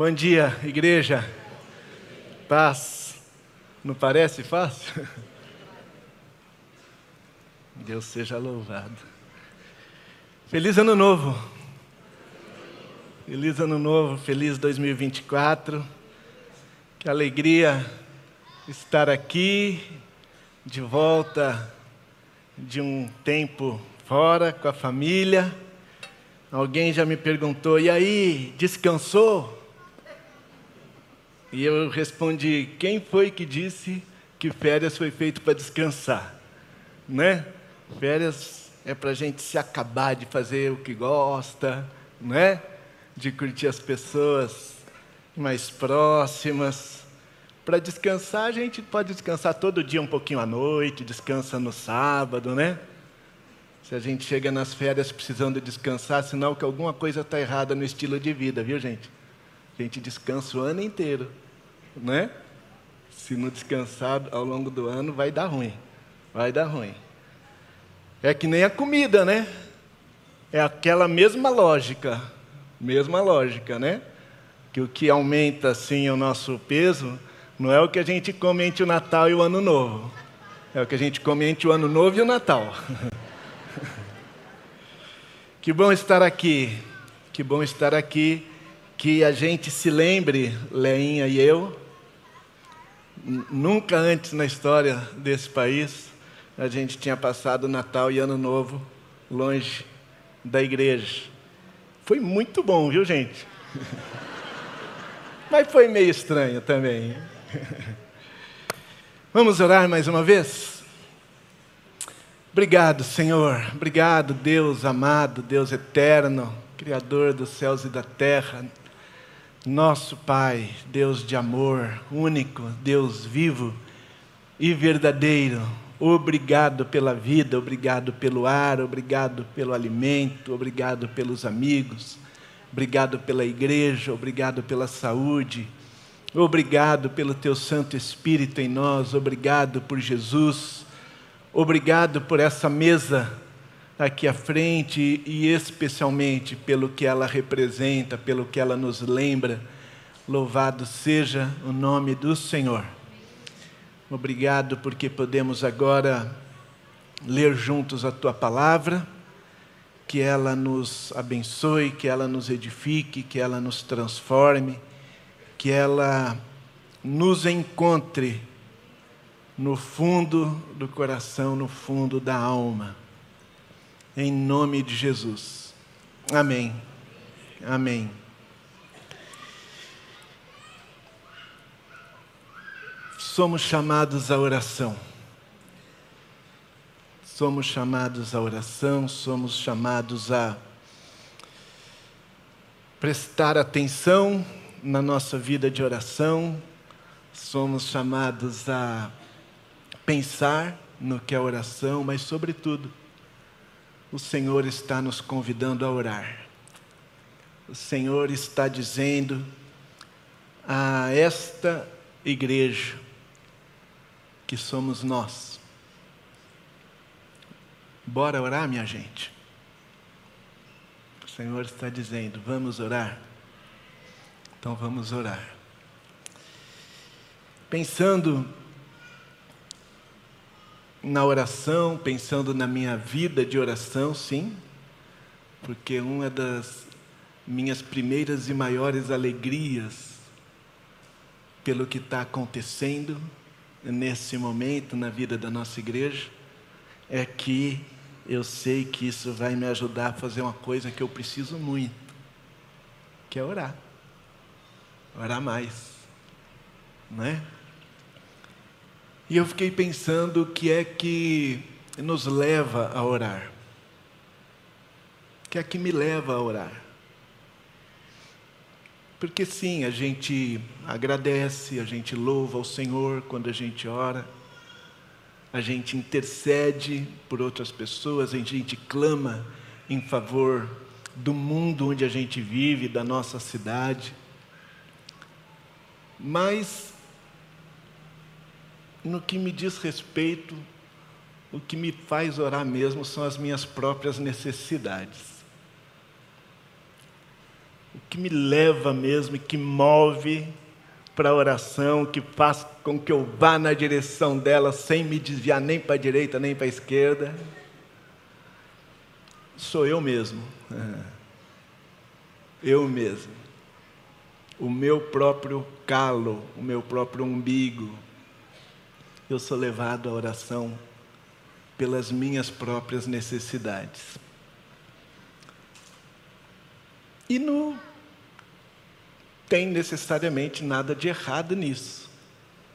Bom dia, igreja. Paz. Não parece fácil? Deus seja louvado. Feliz ano novo. Feliz ano novo, feliz 2024. Que alegria estar aqui de volta de um tempo fora com a família. Alguém já me perguntou: "E aí, descansou?" E eu respondi: "Quem foi que disse que férias foi feito para descansar?" Né? Férias é para a gente se acabar de fazer o que gosta, né? De curtir as pessoas mais próximas. Para descansar, a gente pode descansar todo dia um pouquinho à noite, descansa no sábado, né? Se a gente chega nas férias precisando descansar, sinal que alguma coisa está errada no estilo de vida, viu, gente? A gente descansa o ano inteiro, né? Se não descansar ao longo do ano, vai dar ruim. Vai dar ruim. É que nem a comida, né? É aquela mesma lógica, mesma lógica, né? Que o que aumenta assim o nosso peso não é o que a gente come entre o Natal e o Ano Novo. É o que a gente come entre o Ano Novo e o Natal. que bom estar aqui. Que bom estar aqui. Que a gente se lembre, Leinha e eu, nunca antes na história desse país, a gente tinha passado Natal e Ano Novo longe da igreja. Foi muito bom, viu, gente? Mas foi meio estranho também. Vamos orar mais uma vez? Obrigado, Senhor. Obrigado, Deus amado, Deus eterno, Criador dos céus e da terra. Nosso Pai, Deus de amor, único, Deus vivo e verdadeiro Obrigado pela vida, obrigado pelo ar, obrigado pelo alimento, obrigado pelos amigos, obrigado pela igreja, obrigado pela saúde, obrigado pelo teu Santo Espírito em nós, obrigado por Jesus, obrigado por essa mesa aqui à frente e especialmente pelo que ela representa, pelo que ela nos lembra. Louvado seja o nome do Senhor. Obrigado porque podemos agora ler juntos a tua palavra, que ela nos abençoe, que ela nos edifique, que ela nos transforme, que ela nos encontre no fundo do coração, no fundo da alma. Em nome de Jesus. Amém. Amém. somos chamados à oração. Somos chamados à oração, somos chamados a prestar atenção na nossa vida de oração, somos chamados a pensar no que é oração, mas, sobretudo, o Senhor está nos convidando a orar. O Senhor está dizendo a esta igreja, que somos nós. Bora orar, minha gente? O Senhor está dizendo: vamos orar? Então vamos orar. Pensando na oração, pensando na minha vida de oração, sim, porque uma das minhas primeiras e maiores alegrias pelo que está acontecendo nesse momento na vida da nossa igreja é que eu sei que isso vai me ajudar a fazer uma coisa que eu preciso muito, que é orar. Orar mais. Não é? E eu fiquei pensando o que é que nos leva a orar. O que é que me leva a orar? Porque sim, a gente agradece, a gente louva ao Senhor quando a gente ora, a gente intercede por outras pessoas, a gente clama em favor do mundo onde a gente vive, da nossa cidade. Mas, no que me diz respeito, o que me faz orar mesmo são as minhas próprias necessidades. o que me leva mesmo e que move para a oração, que faz com que eu vá na direção dela sem me desviar nem para a direita nem para a esquerda, sou eu mesmo. Eu mesmo. O meu próprio calo, o meu próprio umbigo. Eu sou levado à oração pelas minhas próprias necessidades. E não tem necessariamente nada de errado nisso,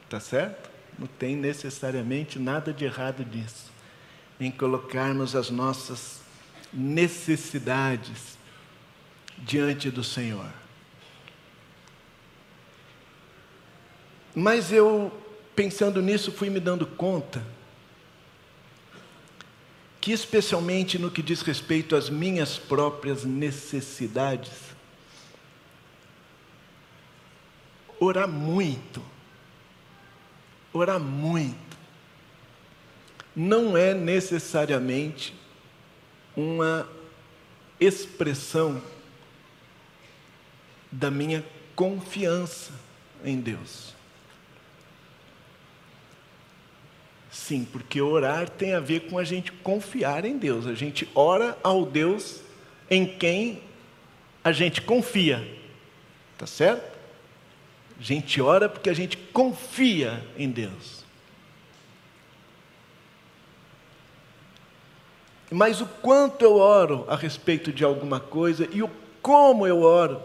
tá certo? Não tem necessariamente nada de errado nisso, em colocarmos as nossas necessidades diante do Senhor. Mas eu, pensando nisso, fui me dando conta que, especialmente no que diz respeito às minhas próprias necessidades, orar muito, orar muito, não é necessariamente uma expressão da minha confiança em Deus. Sim, porque orar tem a ver com a gente confiar em Deus. A gente ora ao Deus em quem a gente confia. Tá certo? A gente ora porque a gente confia em Deus. Mas o quanto eu oro a respeito de alguma coisa e o como eu oro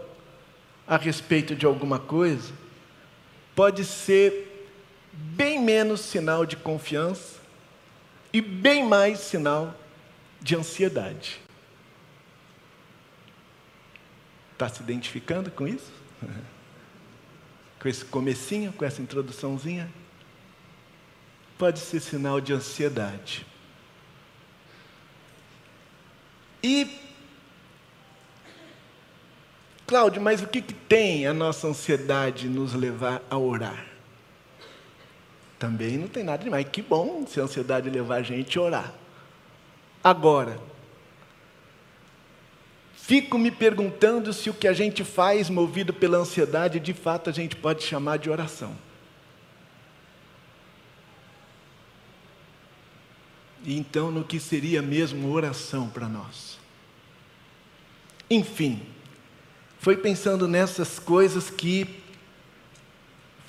a respeito de alguma coisa pode ser bem menos sinal de confiança e bem mais sinal de ansiedade. Está se identificando com isso? com esse comecinho, com essa introduçãozinha? Pode ser sinal de ansiedade. E Cláudio, mas o que, que tem a nossa ansiedade nos levar a orar? Também não tem nada demais. Que bom se a ansiedade levar a gente a orar. Agora, fico me perguntando se o que a gente faz movido pela ansiedade, de fato a gente pode chamar de oração. E então, no que seria mesmo oração para nós? Enfim, foi pensando nessas coisas que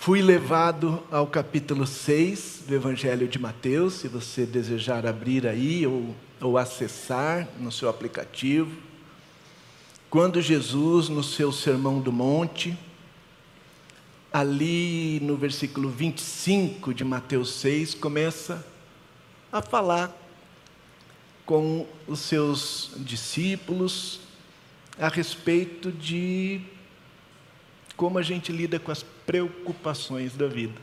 Fui levado ao capítulo 6 do Evangelho de Mateus, se você desejar abrir aí ou, ou acessar no seu aplicativo. Quando Jesus, no seu Sermão do Monte, ali no versículo 25 de Mateus 6, começa a falar com os seus discípulos a respeito de como a gente lida com as preocupações da vida.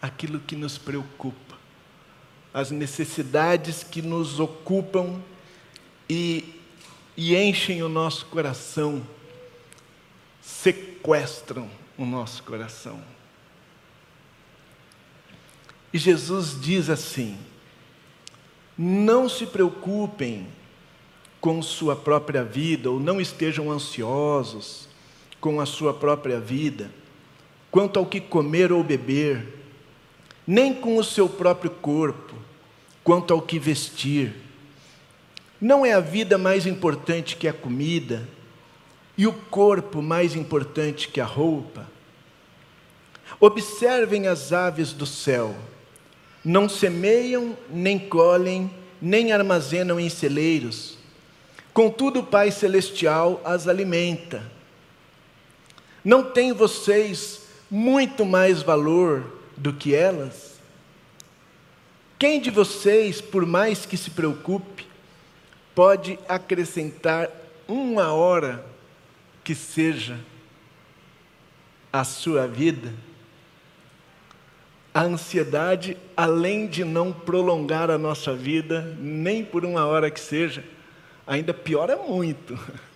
Aquilo que nos preocupa, as necessidades que nos ocupam e, e enchem o nosso coração, sequestram o nosso coração. E Jesus diz assim: não se preocupem com sua própria vida, ou não estejam ansiosos com a sua própria vida, quanto ao que comer ou beber, nem com o seu próprio corpo, quanto ao que vestir. Não é a vida mais importante que a comida, e o corpo mais importante que a roupa? Observem as aves do céu, não semeiam, nem colhem, nem armazenam em celeiros, contudo o Pai Celestial as alimenta. Não têm vocês muito mais valor do que elas? Quem de vocês, por mais que se preocupe, pode acrescentar uma hora que seja a sua vida? A ansiedade, além de não prolongar a nossa vida, nem por uma hora que seja, ainda piora muito.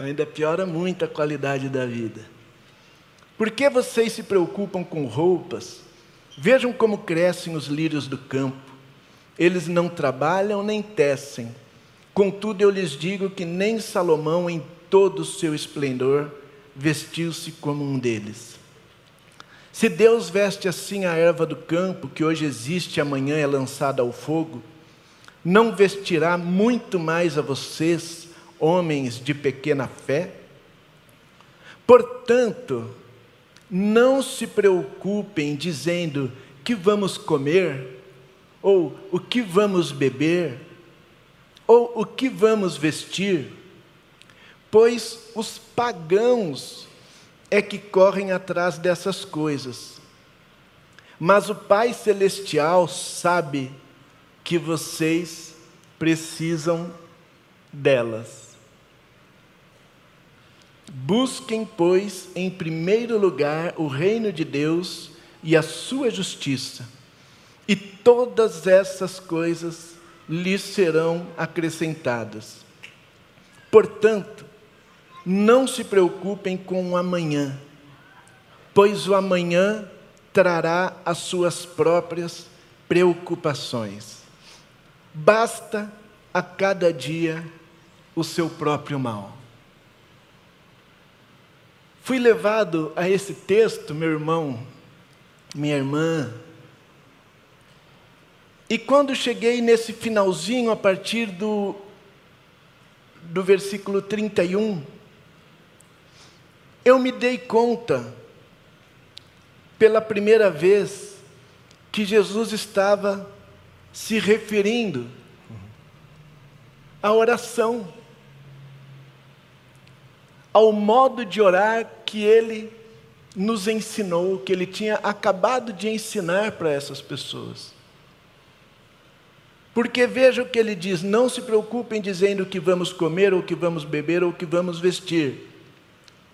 ainda piora muito a qualidade da vida. Por que vocês se preocupam com roupas? Vejam como crescem os lírios do campo. Eles não trabalham nem tecem. Contudo, eu lhes digo que nem Salomão, em todo o seu esplendor, vestiu-se como um deles. Se Deus veste assim a erva do campo, que hoje existe e amanhã é lançada ao fogo, não vestirá muito mais a vocês, homens de pequena fé? Portanto, não se preocupem dizendo que vamos comer, ou o que vamos beber, ou o que vamos vestir, pois os pagãos é que correm atrás dessas coisas. Mas o Pai Celestial sabe que vocês precisam delas. Busquem, pois, em primeiro lugar o reino de Deus e a sua justiça, e todas essas coisas lhes serão acrescentadas. Portanto, não se preocupem com o amanhã, pois o amanhã trará as suas próprias preocupações. Basta a cada dia o seu próprio mal. Fui levado a esse texto, meu irmão, minha irmã, e quando cheguei nesse finalzinho, a partir do, do versículo 31, eu me dei conta, pela primeira vez, que Jesus estava se referindo à oração ao modo de orar que ele nos ensinou, que ele tinha acabado de ensinar para essas pessoas. Porque veja o que ele diz: não se preocupem dizendo que vamos comer, ou que vamos beber, ou que vamos vestir.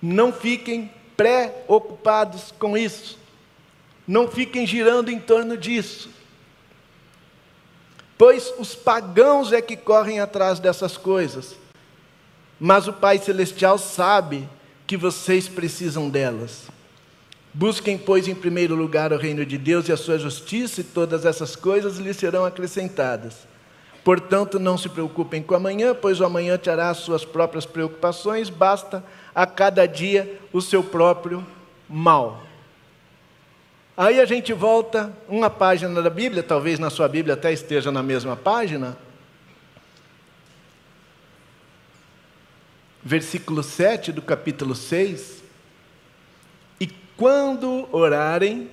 Não fiquem preocupados com isso. Não fiquem girando em torno disso. Pois os pagãos é que correm atrás dessas coisas mas o Pai Celestial sabe que vocês precisam delas. Busquem, pois, em primeiro lugar o reino de Deus e a sua justiça, e todas essas coisas lhes serão acrescentadas. Portanto, não se preocupem com amanhã, pois o amanhã terá as suas próprias preocupações, basta a cada dia o seu próprio mal. Aí a gente volta uma página da Bíblia, talvez na sua Bíblia até esteja na mesma página, versículo 7 do capítulo 6. E quando orarem,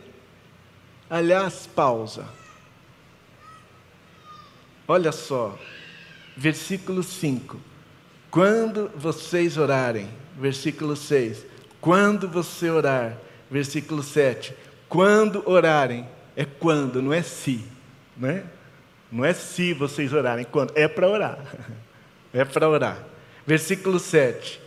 aliás, pausa. Olha só, versículo 5. Quando vocês orarem, versículo 6. Quando você orar, versículo 7. Quando orarem, é quando, não é se, né? Não é se vocês orarem, quando, é para orar. É para orar. Versículo 7.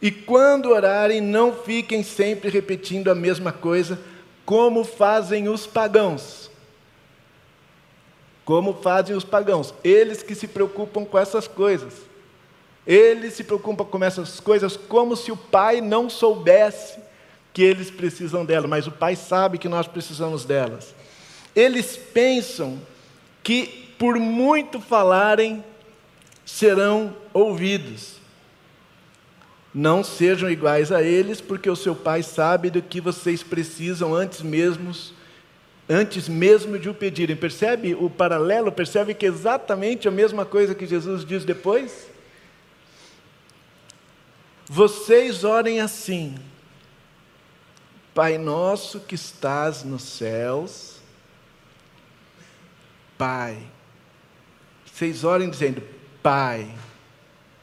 E quando orarem, não fiquem sempre repetindo a mesma coisa, como fazem os pagãos. Como fazem os pagãos, eles que se preocupam com essas coisas. Eles se preocupam com essas coisas como se o pai não soubesse que eles precisam delas, mas o pai sabe que nós precisamos delas. Eles pensam que por muito falarem, serão ouvidos. Não sejam iguais a eles, porque o seu pai sabe do que vocês precisam antes mesmo, antes mesmo de o pedirem. Percebe o paralelo? Percebe que é exatamente a mesma coisa que Jesus diz depois? Vocês orem assim: Pai nosso que estás nos céus, Pai. Vocês orem dizendo: Pai.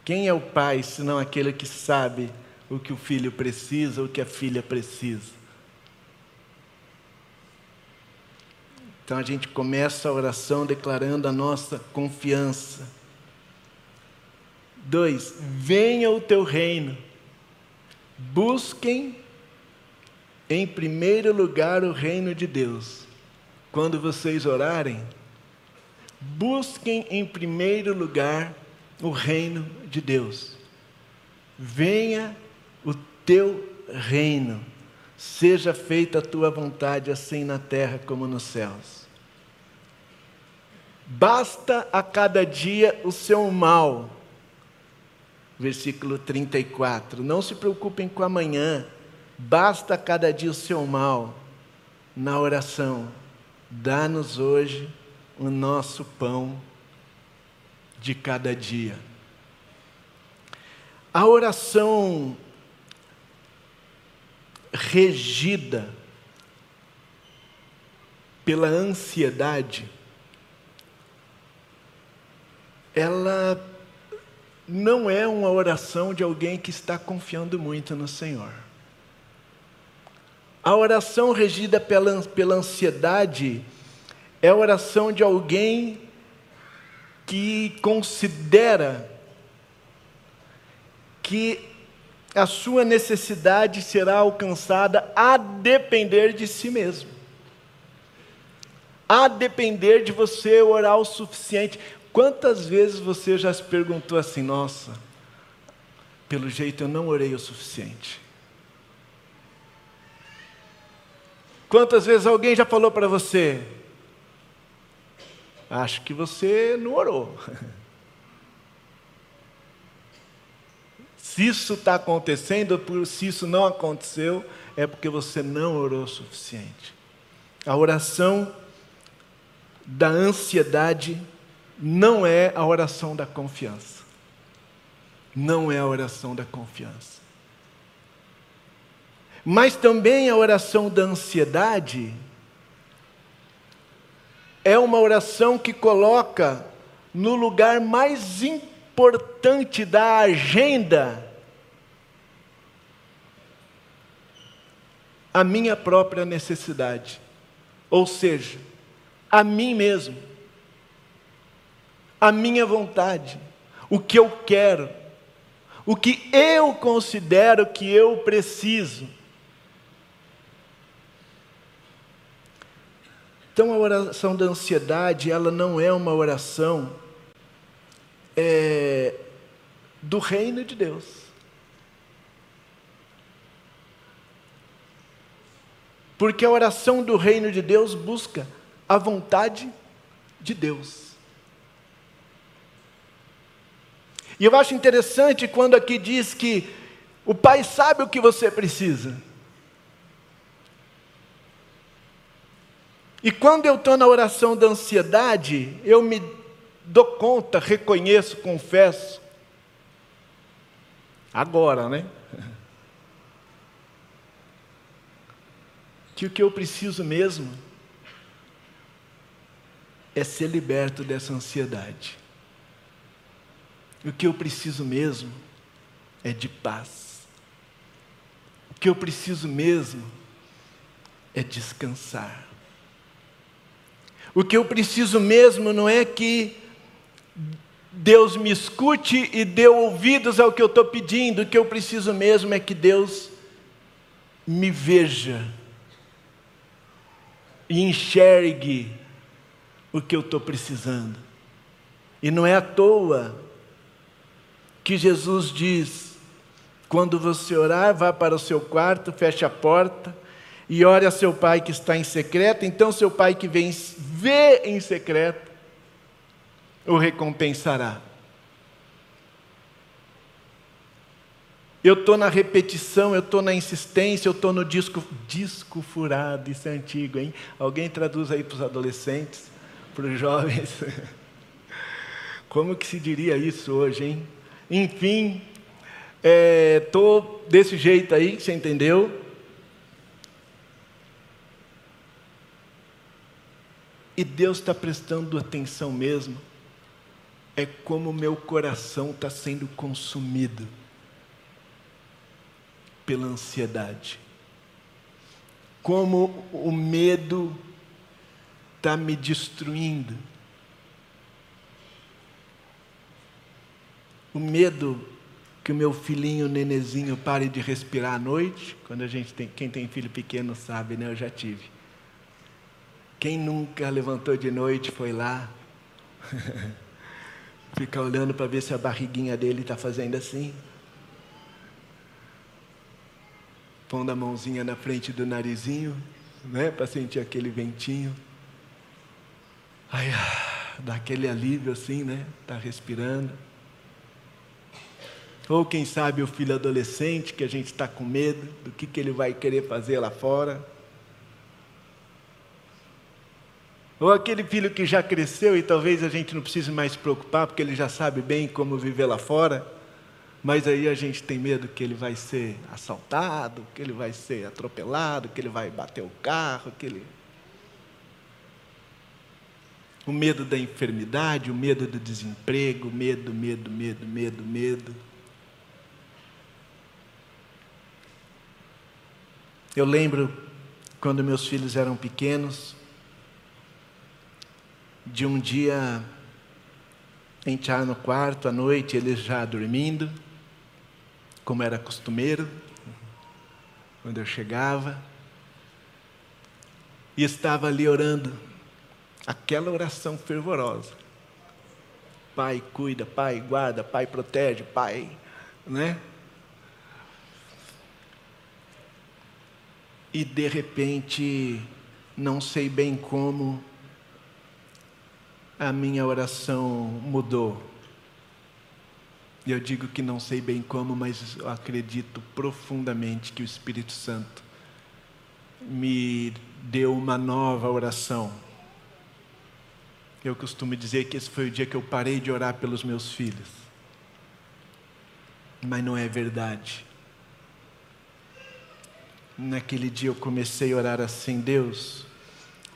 Quem é o pai senão aquele que sabe o que o filho precisa, o que a filha precisa? Então a gente começa a oração declarando a nossa confiança. Dois, venha o teu reino. Busquem em primeiro lugar o reino de Deus. Quando vocês orarem, busquem em primeiro lugar o reino de Deus. Venha o teu reino, seja feita a tua vontade, assim na terra como nos céus. Basta a cada dia o seu mal, versículo 34. Não se preocupem com amanhã, basta cada dia o seu mal. Na oração, dá-nos hoje o nosso pão de cada dia. A oração regida pela ansiedade, ela não é uma oração de alguém que está confiando muito no Senhor. A oração regida pela, pela ansiedade é a oração de alguém que considera que a sua necessidade será alcançada a depender de si mesmo. A depender de você orar o suficiente. Quantas vezes você já se perguntou assim, nossa, pelo jeito eu não orei o suficiente? Quantas vezes alguém já falou para você, acho que você não orou. Se isso está acontecendo, se isso não aconteceu, é porque você não orou o suficiente. A oração da ansiedade não é a oração da confiança. Não é a oração da confiança. Mas também a oração da ansiedade é uma oração que coloca no lugar mais importante da agenda a minha própria necessidade, ou seja, a mim mesmo, a minha vontade, o que eu quero, o que eu considero que eu preciso. Então a oração da ansiedade, ela não é uma oração é, do reino de Deus. Porque a oração do reino de Deus busca a vontade de Deus. E eu acho interessante quando aqui diz que o Pai sabe o que você precisa. E quando eu estou na oração da ansiedade, eu me dou conta, reconheço, confesso. Agora, né? Que o que eu preciso mesmo é ser liberto dessa ansiedade. O que eu preciso mesmo é de paz. O que eu preciso mesmo é descansar. O que eu preciso mesmo não é que Deus me escute e dê ouvidos ao que eu estou pedindo, o que eu preciso mesmo é que Deus me veja e enxergue o que eu estou precisando. E não é à toa que Jesus diz: quando você orar, vá para o seu quarto, feche a porta e ore a seu pai que está em secreto, então seu pai que vem vê em secreto o recompensará. Eu estou na repetição, eu estou na insistência, eu estou no disco, disco furado, isso é antigo, hein? Alguém traduz aí para os adolescentes, para os jovens. Como que se diria isso hoje, hein? Enfim, estou é, desse jeito aí, você entendeu? E Deus está prestando atenção mesmo. É como meu coração está sendo consumido pela ansiedade. Como o medo está me destruindo. O medo que o meu filhinho, o nenezinho, pare de respirar à noite. Quando a gente tem, quem tem filho pequeno sabe, né? Eu já tive. Quem nunca levantou de noite foi lá, fica olhando para ver se a barriguinha dele está fazendo assim, pondo a mãozinha na frente do narizinho, né, para sentir aquele ventinho. Aí, ah, dá aquele alívio assim, né? Está respirando. Ou quem sabe o filho adolescente que a gente está com medo do que, que ele vai querer fazer lá fora. Ou aquele filho que já cresceu e talvez a gente não precise mais se preocupar, porque ele já sabe bem como viver lá fora, mas aí a gente tem medo que ele vai ser assaltado, que ele vai ser atropelado, que ele vai bater o carro, que ele. O medo da enfermidade, o medo do desemprego, medo, medo, medo, medo, medo. Eu lembro quando meus filhos eram pequenos, de um dia entrar no quarto à noite, eles já dormindo, como era costumeiro, quando eu chegava, e estava ali orando, aquela oração fervorosa. Pai cuida, Pai guarda, Pai protege, Pai, né? E de repente, não sei bem como, a minha oração mudou. E eu digo que não sei bem como, mas acredito profundamente que o Espírito Santo me deu uma nova oração. Eu costumo dizer que esse foi o dia que eu parei de orar pelos meus filhos. Mas não é verdade. Naquele dia eu comecei a orar assim: Deus,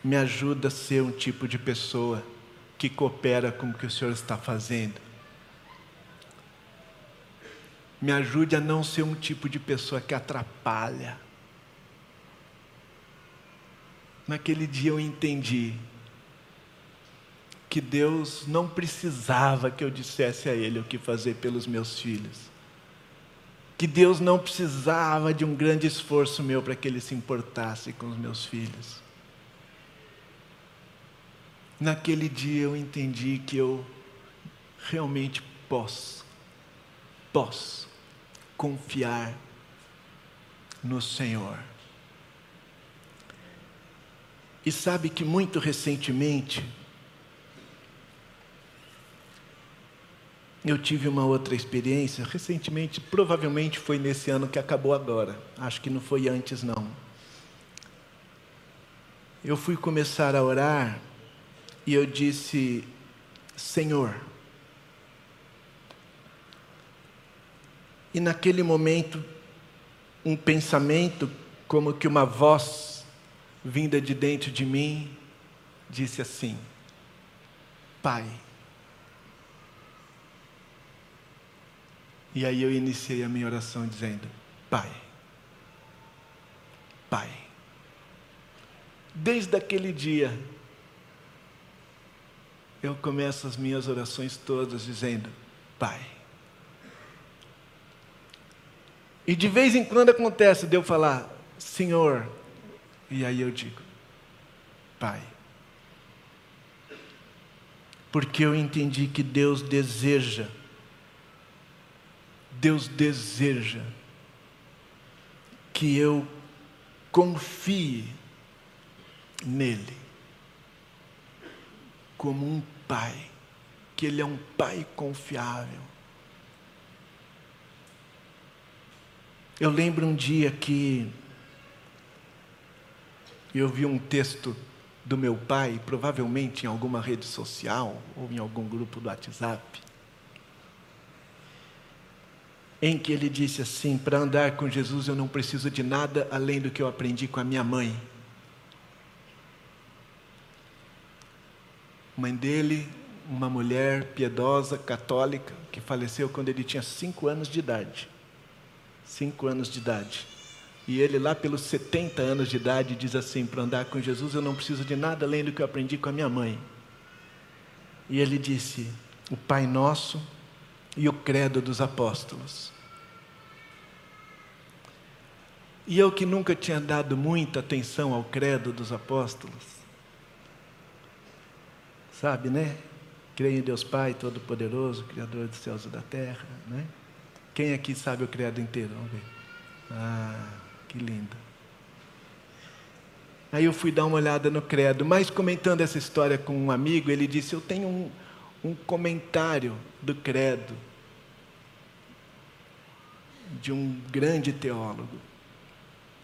me ajuda a ser um tipo de pessoa que coopera com o que o Senhor está fazendo. Me ajude a não ser um tipo de pessoa que atrapalha. Naquele dia eu entendi que Deus não precisava que eu dissesse a Ele o que fazer pelos meus filhos. Que Deus não precisava de um grande esforço meu para que Ele se importasse com os meus filhos. Naquele dia eu entendi que eu realmente posso, posso confiar no Senhor. E sabe que muito recentemente eu tive uma outra experiência, recentemente, provavelmente foi nesse ano que acabou agora, acho que não foi antes não. Eu fui começar a orar e eu disse: Senhor. E naquele momento, um pensamento, como que uma voz vinda de dentro de mim, disse assim: Pai. E aí eu iniciei a minha oração dizendo: Pai. Pai. Desde aquele dia, eu começo as minhas orações todas dizendo: Pai. E de vez em quando acontece de eu falar, Senhor, e aí eu digo, Pai. Porque eu entendi que Deus deseja, Deus deseja que eu confie nele como um pai, que Ele é um pai confiável. Eu lembro um dia que eu vi um texto do meu pai, provavelmente em alguma rede social ou em algum grupo do WhatsApp, em que ele disse assim: para andar com Jesus eu não preciso de nada além do que eu aprendi com a minha mãe. Mãe dele, uma mulher piedosa, católica, que faleceu quando ele tinha cinco anos de idade. Cinco anos de idade. E ele, lá pelos 70 anos de idade, diz assim: para andar com Jesus eu não preciso de nada além do que eu aprendi com a minha mãe. E ele disse: o Pai Nosso e o Credo dos Apóstolos. E eu que nunca tinha dado muita atenção ao Credo dos Apóstolos, Sabe, né? Creio em Deus Pai Todo-Poderoso, Criador dos céus e da terra, né? Quem aqui sabe o credo inteiro? Vamos ver. Ah, que lindo. Aí eu fui dar uma olhada no credo, mas comentando essa história com um amigo, ele disse: Eu tenho um, um comentário do credo de um grande teólogo.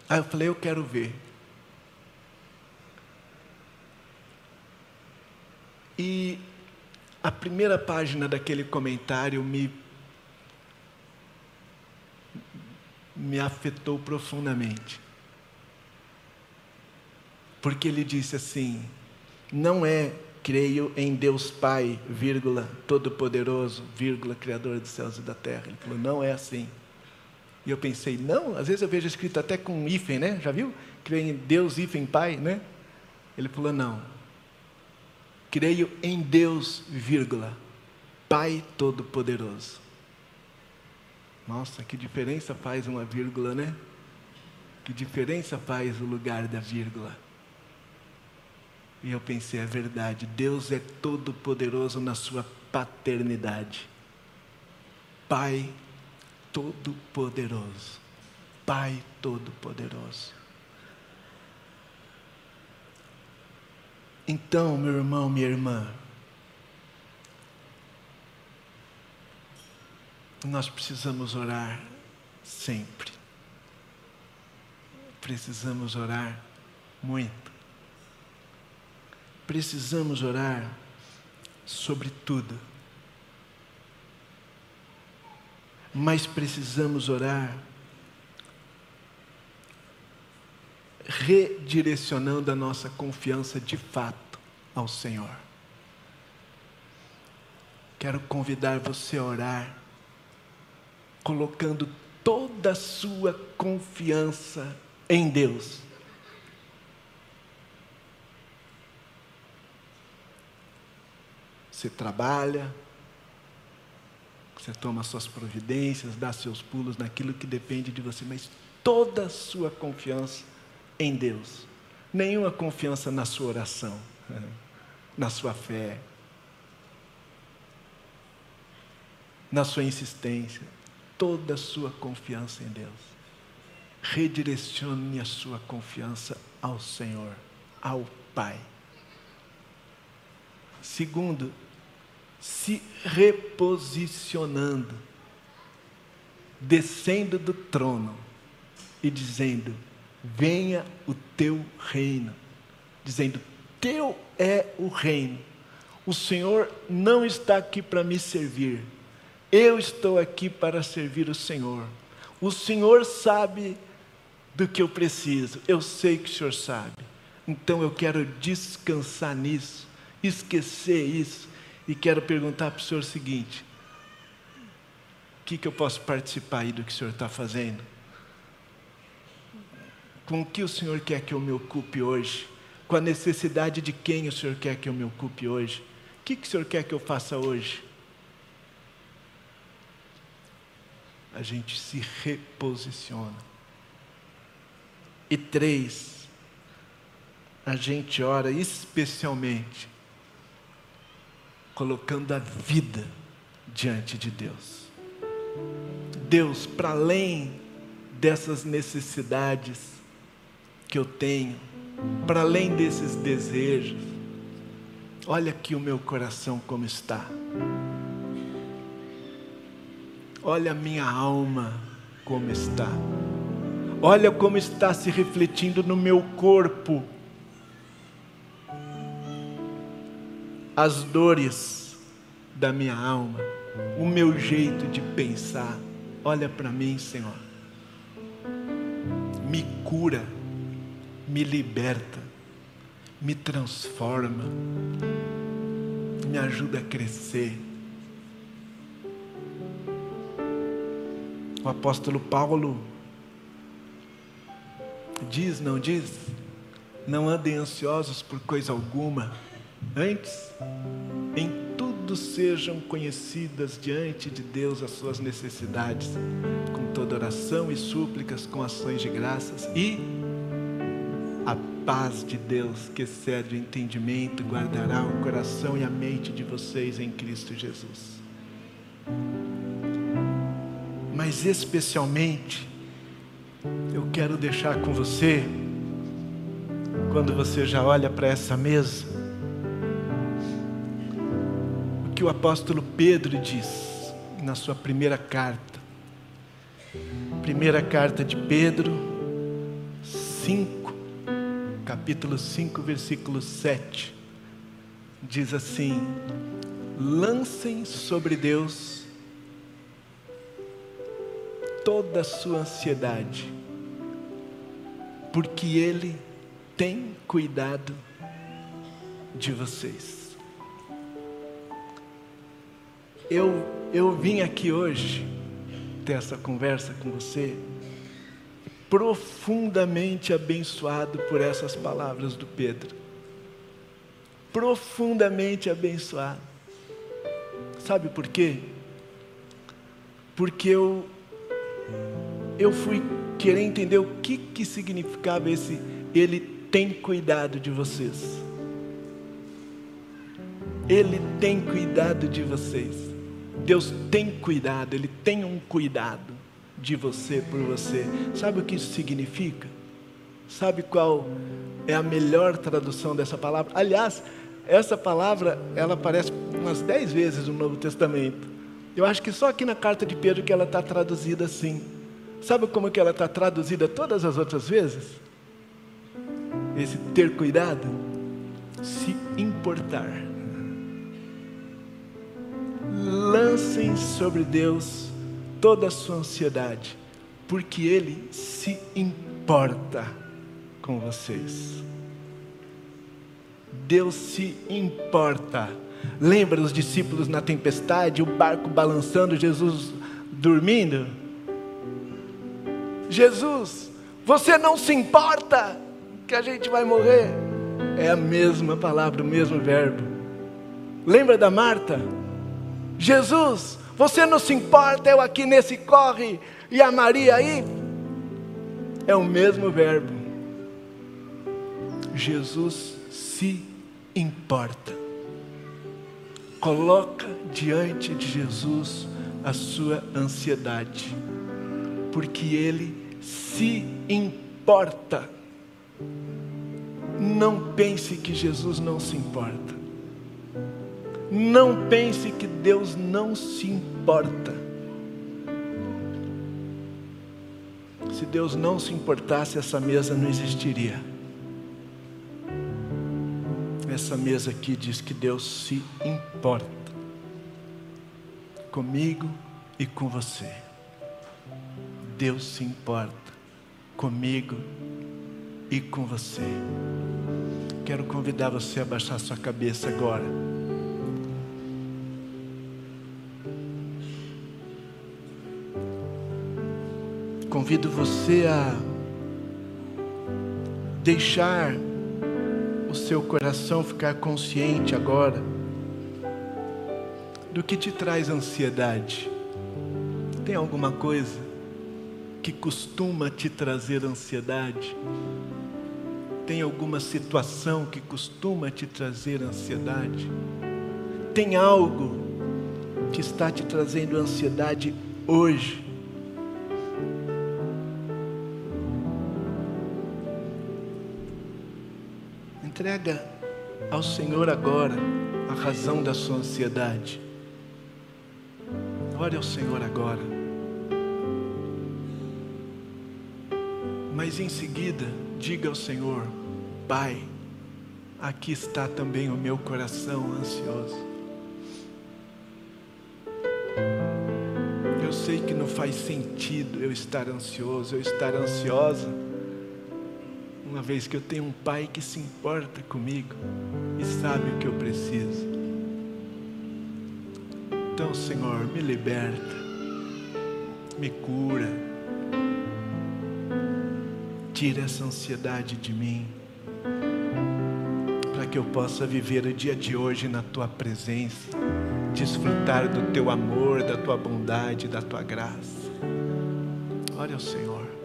Aí eu falei, eu quero ver. E a primeira página daquele comentário me, me afetou profundamente. Porque ele disse assim: não é creio em Deus Pai, vírgula, todo-poderoso, vírgula, criador dos céus e da terra. Ele falou, não é assim. E eu pensei, não, às vezes eu vejo escrito até com hífen, né? Já viu? Creio em Deus, hífen, Pai, né? Ele falou, não, Creio em Deus, vírgula, Pai Todo-Poderoso. Nossa, que diferença faz uma vírgula, né? Que diferença faz o lugar da vírgula. E eu pensei, é verdade, Deus é todo-poderoso na sua paternidade. Pai Todo-Poderoso. Pai Todo-Poderoso. Então, meu irmão, minha irmã, nós precisamos orar sempre. Precisamos orar muito. Precisamos orar sobre tudo. Mas precisamos orar redirecionando a nossa confiança de fato ao Senhor. Quero convidar você a orar, colocando toda a sua confiança em Deus. Você trabalha, você toma suas providências, dá seus pulos naquilo que depende de você, mas toda a sua confiança em Deus, nenhuma confiança na sua oração, na sua fé, na sua insistência, toda a sua confiança em Deus. Redirecione a sua confiança ao Senhor, ao Pai. Segundo, se reposicionando, descendo do trono e dizendo: venha o teu reino. Dizendo, teu é o reino. O Senhor não está aqui para me servir. Eu estou aqui para servir o Senhor. O Senhor sabe do que eu preciso. Eu sei que o Senhor sabe. Então eu quero descansar nisso, esquecer isso e quero perguntar para o Senhor o seguinte: o que, que eu posso participar aí do que o Senhor está fazendo? Com o que o Senhor quer que eu me ocupe hoje? Com a necessidade de quem o Senhor quer que eu me ocupe hoje? O que, que o Senhor quer que eu faça hoje? A gente se reposiciona. E três, a gente ora especialmente colocando a vida diante de Deus. Deus, para além dessas necessidades, que eu tenho, para além desses desejos. Olha aqui o meu coração como está. Olha a minha alma como está. Olha como está se refletindo no meu corpo. As dores da minha alma, o meu jeito de pensar. Olha para mim, Senhor. Me cura me liberta, me transforma, me ajuda a crescer. O apóstolo Paulo diz, não diz? Não andem ansiosos por coisa alguma, antes, em tudo sejam conhecidas diante de Deus as suas necessidades, com toda oração e súplicas, com ações de graças e a paz de Deus, que excede o entendimento, guardará o coração e a mente de vocês em Cristo Jesus. Mas especialmente, eu quero deixar com você, quando você já olha para essa mesa, o que o apóstolo Pedro diz na sua primeira carta. Primeira carta de Pedro 5, capítulo 5, versículo 7. Diz assim: Lancem sobre Deus toda a sua ansiedade, porque Ele tem cuidado de vocês. Eu, eu vim aqui hoje ter essa conversa com você, profundamente abençoado por essas palavras do Pedro. Profundamente abençoado. Sabe por quê? Porque eu eu fui querer entender o que que significava esse ele tem cuidado de vocês. Ele tem cuidado de vocês. Deus tem cuidado, Ele tem um cuidado de você por você. Sabe o que isso significa? Sabe qual é a melhor tradução dessa palavra? Aliás, essa palavra ela aparece umas dez vezes no Novo Testamento. Eu acho que só aqui na carta de Pedro que ela está traduzida assim. Sabe como que ela está traduzida todas as outras vezes? Esse ter cuidado, se importar lancem sobre Deus toda a sua ansiedade, porque Ele se importa com vocês. Deus se importa. Lembra os discípulos na tempestade, o barco balançando, Jesus dormindo? Jesus, você não se importa que a gente vai morrer? É a mesma palavra, o mesmo verbo. Lembra da Marta? Jesus, você não se importa, eu aqui nesse corre e a Maria aí? É o mesmo verbo. Jesus se importa. Coloca diante de Jesus a sua ansiedade, porque Ele se importa. Não pense que Jesus não se importa. Não pense que Deus não se importa. Se Deus não se importasse, essa mesa não existiria. Essa mesa aqui diz que Deus se importa comigo e com você. Deus se importa comigo e com você. Quero convidar você a baixar sua cabeça agora. Convido você a deixar o seu coração ficar consciente agora do que te traz ansiedade. Tem alguma coisa que costuma te trazer ansiedade? Tem alguma situação que costuma te trazer ansiedade? Tem algo que está te trazendo ansiedade hoje? Entrega ao Senhor agora a razão da sua ansiedade. Ore ao Senhor agora. Mas em seguida, diga ao Senhor: Pai, aqui está também o meu coração ansioso. Eu sei que não faz sentido eu estar ansioso, eu estar ansiosa uma vez que eu tenho um pai que se importa comigo e sabe o que eu preciso. Então, Senhor, me liberta, me cura, tira essa ansiedade de mim, para que eu possa viver o dia de hoje na tua presença, desfrutar do teu amor, da tua bondade, da tua graça. Olha o Senhor.